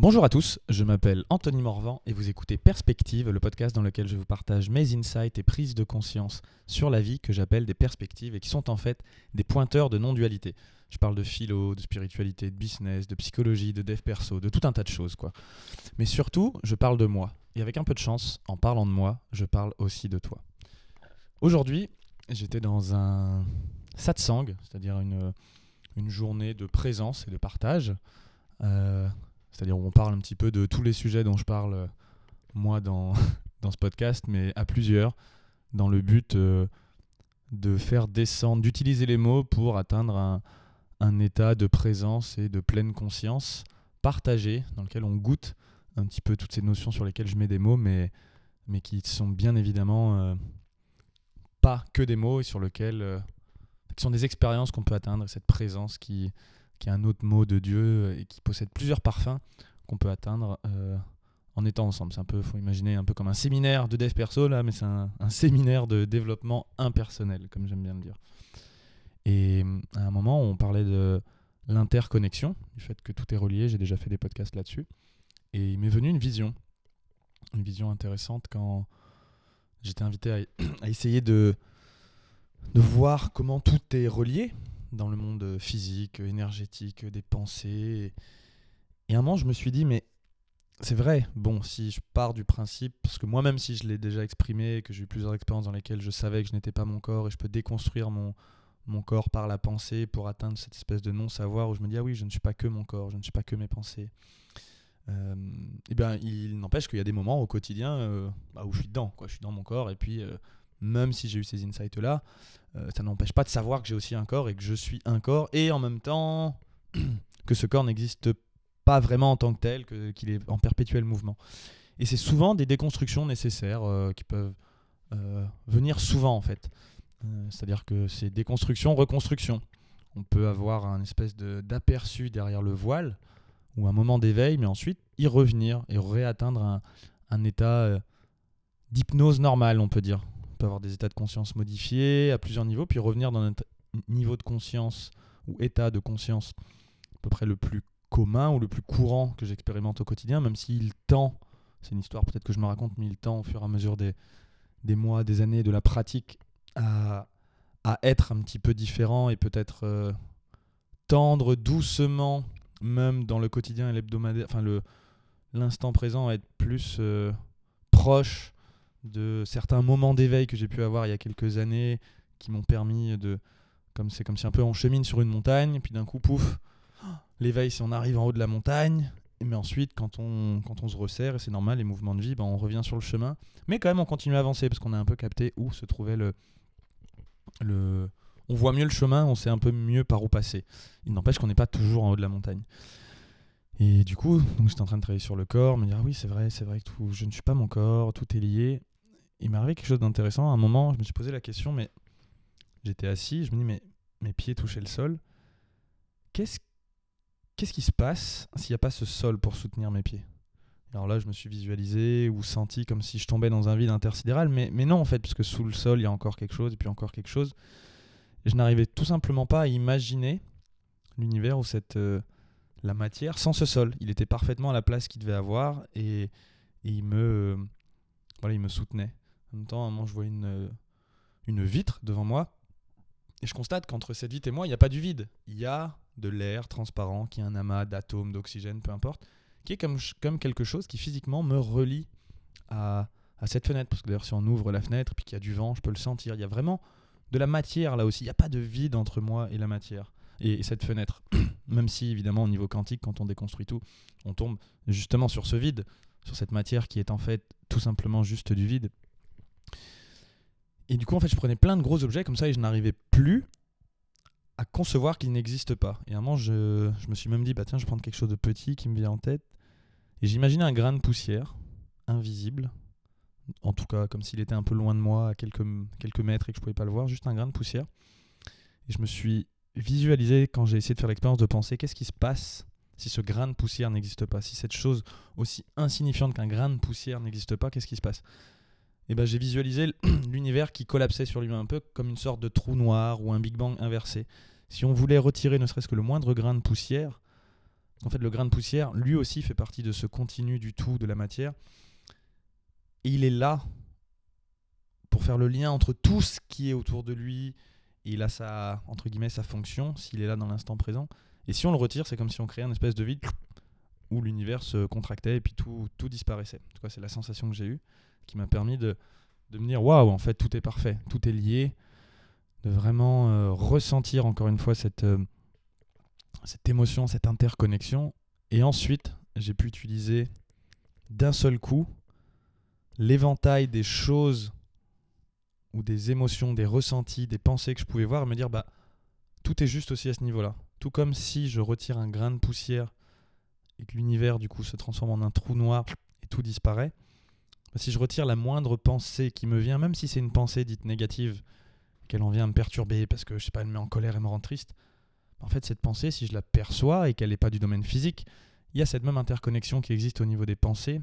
Bonjour à tous, je m'appelle Anthony Morvan et vous écoutez Perspective, le podcast dans lequel je vous partage mes insights et prises de conscience sur la vie que j'appelle des perspectives et qui sont en fait des pointeurs de non-dualité. Je parle de philo, de spiritualité, de business, de psychologie, de dev perso, de tout un tas de choses quoi. Mais surtout, je parle de moi. Et avec un peu de chance, en parlant de moi, je parle aussi de toi. Aujourd'hui, j'étais dans un satsang, c'est-à-dire une, journée de présence et de partage. Euh, c'est-à-dire où on parle un petit peu de tous les sujets dont je parle euh, moi dans, ce podcast, mais à plusieurs, dans le but euh, de faire descendre, d'utiliser les mots pour atteindre un, état de présence et de pleine conscience partagé, dans lequel on goûte un petit peu toutes ces notions sur lesquelles je mets des mots, mais, mais qui sont bien évidemment euh, pas que des mots et sur lesquels... Qui sont des expériences qu'on peut atteindre, cette présence qui, qui est un autre mot de Dieu et qui possède plusieurs parfums qu'on peut atteindre euh, en étant ensemble. C'est un peu, faut imaginer un peu comme un séminaire de dev perso là, mais c'est un, séminaire de développement impersonnel, comme j'aime bien le dire. Et à un moment, on parlait de l'interconnexion, du fait que tout est relié. J'ai déjà fait des podcasts là-dessus, et il m'est venu une vision, une vision intéressante quand j'étais invité à, essayer de voir comment tout est relié dans le monde physique, énergétique, des pensées. Et à un moment, je me suis dit, mais c'est vrai, bon, si je pars du principe, parce que moi-même, si je l'ai déjà exprimé, que j'ai eu plusieurs expériences dans lesquelles je savais que je n'étais pas mon corps et je peux déconstruire mon, mon corps par la pensée pour atteindre cette espèce de non-savoir où je me dis, ah oui, je ne suis pas que mon corps, je ne suis pas que mes pensées. Euh, et bien, il n'empêche qu'il y a des moments au quotidien euh, bah, où je suis dedans, quoi. je suis dans mon corps et puis. Euh, même si j'ai eu ces insights-là, euh, ça n'empêche pas de savoir que j'ai aussi un corps et que je suis un corps, et en même temps que ce corps n'existe pas vraiment en tant que tel, qu'il est en perpétuel mouvement. Et c'est souvent des déconstructions nécessaires euh, qui peuvent euh, venir souvent en fait. C'est-à-dire que c'est déconstruction, reconstruction. On peut avoir un espèce d'aperçu derrière le voile ou un moment d'éveil, mais ensuite y revenir et réatteindre un, un état d'hypnose normale, on peut dire peut avoir des états de conscience modifiés à plusieurs niveaux, puis revenir dans notre niveau de conscience ou état de conscience à peu près le plus commun ou le plus courant que j'expérimente au quotidien, même s'il tend, c'est une histoire peut-être que je me raconte, mais il tend au fur et à mesure des, des mois, des années, de la pratique à, à être un petit peu différent et peut-être euh, tendre doucement, même dans le quotidien et l'hebdomadaire, enfin l'instant présent à être plus euh, proche de certains moments d'éveil que j'ai pu avoir il y a quelques années qui m'ont permis de comme c'est comme si un peu on chemine sur une montagne puis d'un coup pouf l'éveil si on arrive en haut de la montagne mais ensuite quand on quand on se resserre et c'est normal les mouvements de vie ben, on revient sur le chemin. Mais quand même on continue à avancer parce qu'on a un peu capté où se trouvait le le on voit mieux le chemin on sait un peu mieux par où passer. Il n'empêche qu'on n'est pas toujours en haut de la montagne et du coup, j'étais en train de travailler sur le corps, me dire ah oui, c'est vrai, c'est vrai que tout, je ne suis pas mon corps, tout est lié il m'est arrivé quelque chose d'intéressant. À un moment, je me suis posé la question, mais j'étais assis, je me dis, mais mes pieds touchaient le sol. Qu'est-ce qu'est-ce qui se passe s'il n'y a pas ce sol pour soutenir mes pieds? Alors là, je me suis visualisé ou senti comme si je tombais dans un vide intersidéral, mais, mais non, en fait, parce que sous le sol, il y a encore quelque chose, et puis encore quelque chose. Je n'arrivais tout simplement pas à imaginer l'univers où cette, euh, la matière sans ce sol. Il était parfaitement à la place qu'il devait avoir, et, il, me, voilà, il me soutenait. En même temps, à un moment, je vois une, une vitre devant moi. Et je constate qu'entre cette vitre et moi, il n'y a pas du vide. Il y a de l'air transparent, qui est un amas d'atomes, d'oxygène, peu importe, qui est comme, comme quelque chose qui physiquement me relie à, à cette fenêtre. Parce que d'ailleurs, si on ouvre la fenêtre puis qu'il y a du vent, je peux le sentir. Il y a vraiment de la matière là aussi. Il n'y a pas de vide entre moi et la matière. Et cette fenêtre. Même si, évidemment, au niveau quantique, quand on déconstruit tout, on tombe justement sur ce vide, sur cette matière qui est en fait tout simplement juste du vide. Et du coup, en fait, je prenais plein de gros objets comme ça et je n'arrivais plus à concevoir qu'ils n'existent pas. Et à un moment, je, me suis même dit, bah tiens, je vais prendre quelque chose de petit qui me vient en tête. Et j'imaginais un grain de poussière, invisible, en tout cas comme s'il était un peu loin de moi, à quelques, quelques mètres et que je pouvais pas le voir, juste un grain de poussière. Et je me suis visualisé quand j'ai essayé de faire l'expérience de penser, qu'est-ce qui se passe si ce grain de poussière n'existe pas Si cette chose aussi insignifiante qu'un grain de poussière n'existe pas, qu'est-ce qui se passe? Et ben, j'ai visualisé l'univers qui collapsait sur lui-même un peu comme une sorte de trou noir ou un Big Bang inversé. Si on voulait retirer ne serait-ce que le moindre grain de poussière, En fait, le grain de poussière, lui aussi, fait partie de ce continu du tout de la matière. Et il est là pour faire le lien entre tout ce qui est autour de lui. Il a sa, entre guillemets, sa fonction, s'il est là dans l'instant présent. Et si on le retire, c'est comme si on créait un espèce de vide où l'univers se contractait et puis tout, tout disparaissait. En tout cas, c'est la sensation que j'ai eue qui m'a permis de, de me dire waouh, en fait, tout est parfait, tout est lié. De vraiment euh, ressentir encore une fois cette, euh, cette émotion, cette interconnexion. Et ensuite, j'ai pu utiliser d'un seul coup l'éventail des choses des émotions, des ressentis, des pensées que je pouvais voir me dire bah tout est juste aussi à ce niveau-là. Tout comme si je retire un grain de poussière et que l'univers du coup se transforme en un trou noir et tout disparaît. Bah, si je retire la moindre pensée qui me vient, même si c'est une pensée dite négative, qu'elle en vient me perturber parce que je sais pas, elle me met en colère et me rend triste, en fait, cette pensée, si je la perçois et qu'elle n'est pas du domaine physique, il y a cette même interconnexion qui existe au niveau des pensées,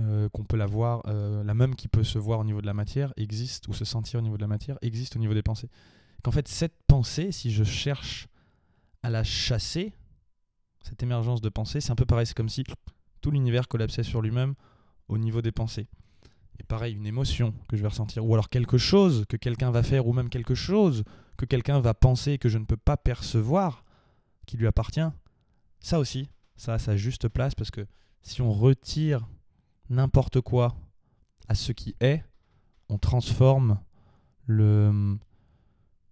euh, qu'on peut la voir, euh, la même qui peut se voir au niveau de la matière, existe, ou se sentir au niveau de la matière, existe au niveau des pensées. Qu'en fait, cette pensée, si je cherche à la chasser, cette émergence de pensée, c'est un peu pareil, c'est comme si tout l'univers collapsait sur lui-même au niveau des pensées. Et pareil, une émotion que je vais ressentir, ou alors quelque chose que quelqu'un va faire, ou même quelque chose que quelqu'un va penser que je ne peux pas percevoir, qui lui appartient, ça aussi, ça a sa juste place, parce que si on retire n'importe quoi à ce qui est, on transforme le...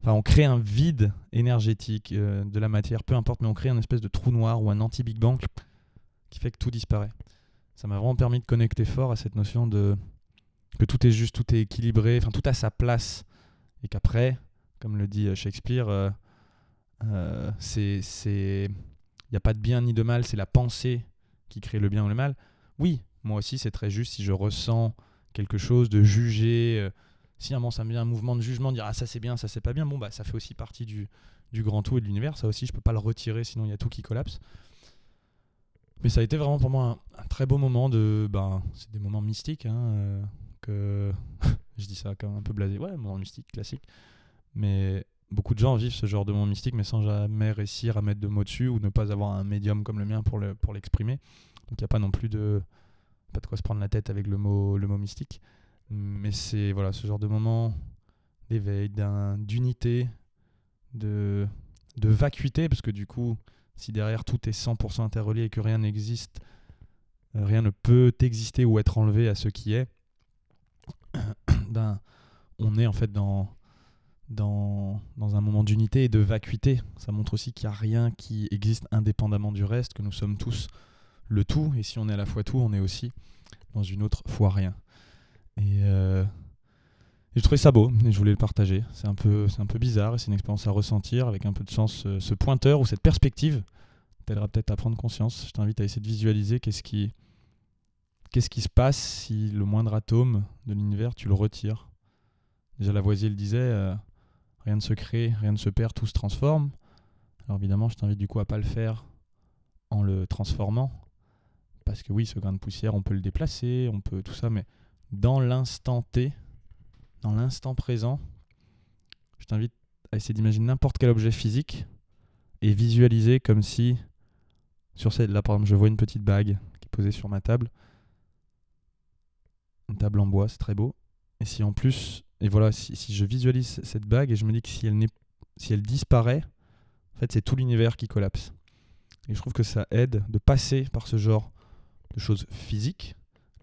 Enfin, on crée un vide énergétique euh, de la matière, peu importe, mais on crée un espèce de trou noir ou un anti-Big Bang qui fait que tout disparaît. Ça m'a vraiment permis de connecter fort à cette notion de que tout est juste, tout est équilibré, enfin tout a sa place. Et qu'après, comme le dit euh, Shakespeare, euh, euh, c'est, il n'y a pas de bien ni de mal, c'est la pensée qui crée le bien ou le mal. Oui, moi aussi, c'est très juste si je ressens quelque chose, de juger. si à un moment ça me vient un mouvement de jugement, dire ah ça c'est bien, ça c'est pas bien, bon bah ça fait aussi partie du, du grand tout et de l'univers. Ça aussi, je peux pas le retirer, sinon il y a tout qui collapse. Mais ça a été vraiment pour moi un, très beau moment de. Ben, c'est des moments mystiques, hein, que. je dis ça comme un peu blasé. Ouais, moment mystique classique. Mais beaucoup de gens vivent ce genre de moment mystique, mais sans jamais réussir à mettre de mots dessus ou ne pas avoir un médium comme le mien pour l'exprimer. Pour Donc il n'y a pas non plus de. Pas de quoi se prendre la tête avec le mot, mystique. Mais c'est voilà, ce genre de moment d'éveil, d'unité, de, vacuité, parce que du coup, si derrière tout est 100% interrelié et que rien n'existe, euh, rien ne peut exister ou être enlevé à ce qui est, ben, on est en fait dans un moment d'unité et de vacuité. Ça montre aussi qu'il n'y a rien qui existe indépendamment du reste, que nous sommes tous le tout, et si on est à la fois tout, on est aussi dans une autre fois rien. Et, euh, je trouvais ça beau, et je voulais le partager. C'est un peu, c'est un peu bizarre, et c'est une expérience à ressentir avec un peu de sens. Euh, ce pointeur ou cette perspective t'aidera peut-être à prendre conscience. Je t'invite à essayer de visualiser qu'est-ce qui, qui se passe si le moindre atome de l'univers, tu le retires. Déjà, Lavoisier le disait, euh, rien ne se crée, rien ne se perd, tout se transforme. Alors évidemment, je t'invite du coup à pas le faire en le transformant. Parce que oui, ce grain de poussière, on peut le déplacer, on peut tout ça, mais dans l'instant T, dans l'instant présent, je t'invite à essayer d'imaginer n'importe quel objet physique et visualiser comme si, sur cette, là par exemple, je vois une petite bague qui est posée sur ma table, une table en bois, c'est très beau. Et si en plus, et voilà, si, si, je visualise cette bague et je me dis que si elle, si elle disparaît, en fait, c'est tout l'univers qui collapse. Et je trouve que ça aide de passer par ce genre de choses physiques.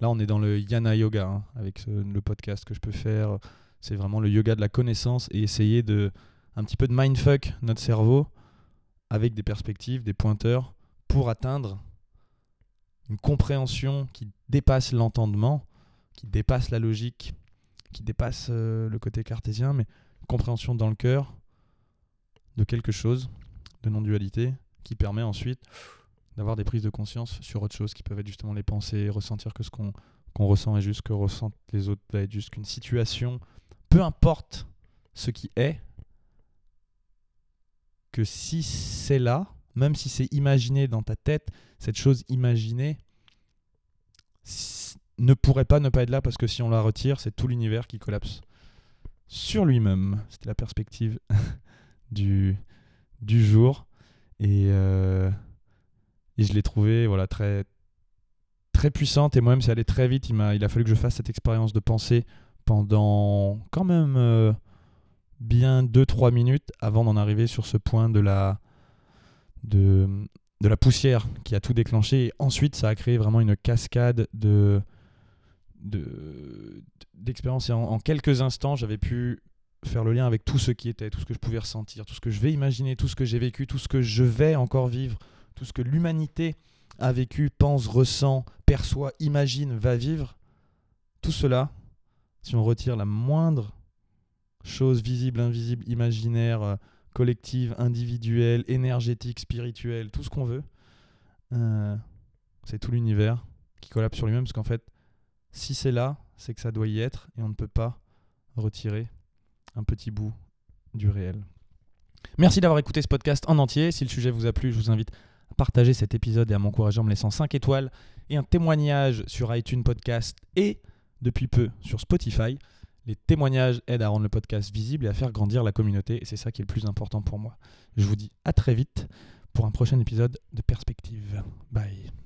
Là, on est dans le Yana Yoga hein, avec le podcast que je peux faire. C'est vraiment le yoga de la connaissance et essayer de un petit peu de mindfuck notre cerveau avec des perspectives, des pointeurs pour atteindre une compréhension qui dépasse l'entendement qui dépasse la logique, qui dépasse euh, le côté cartésien, mais compréhension dans le cœur de quelque chose, de non-dualité, qui permet ensuite d'avoir des prises de conscience sur autre chose, qui peuvent être justement les pensées, ressentir que ce qu'on ressent est juste que ressentent les autres, va être juste qu'une situation, peu importe ce qui est, que si c'est là, même si c'est imaginé dans ta tête, cette chose imaginée, ne pourrait pas ne pas être là parce que si on la retire, c'est tout l'univers qui collapse sur lui-même. C'était la perspective du, du jour. Et, euh, Et je l'ai trouvée voilà, très, très puissante. Et moi-même, c'est allé très vite. Il, a, il a fallu que je fasse cette expérience de pensée pendant quand même euh, bien 2-3 minutes avant d'en arriver sur ce point de la, de, de la poussière qui a tout déclenché. Et ensuite, ça a créé vraiment une cascade de d'expérience. et en, quelques instants, j'avais pu faire le lien avec tout ce qui était, tout ce que je pouvais ressentir, tout ce que je vais imaginer, tout ce que j'ai vécu, tout ce que je vais encore vivre, tout ce que l'humanité a vécu, pense, ressent, perçoit, imagine, va vivre. Tout cela, si on retire la moindre chose visible, invisible, imaginaire, euh, collective, individuelle, énergétique, spirituelle, tout ce qu'on veut, euh, c'est tout l'univers qui collapse sur lui-même, parce qu'en fait, si c'est là, c'est que ça doit y être, et on ne peut pas retirer un petit bout du réel. Merci d'avoir écouté ce podcast en entier. Si le sujet vous a plu, je vous invite partager cet épisode et à m'encourager en me laissant 5 étoiles et un témoignage sur iTunes Podcast et depuis peu sur Spotify. Les témoignages aident à rendre le podcast visible et à faire grandir la communauté et c'est ça qui est le plus important pour moi. Je vous dis à très vite pour un prochain épisode de Perspective. Bye.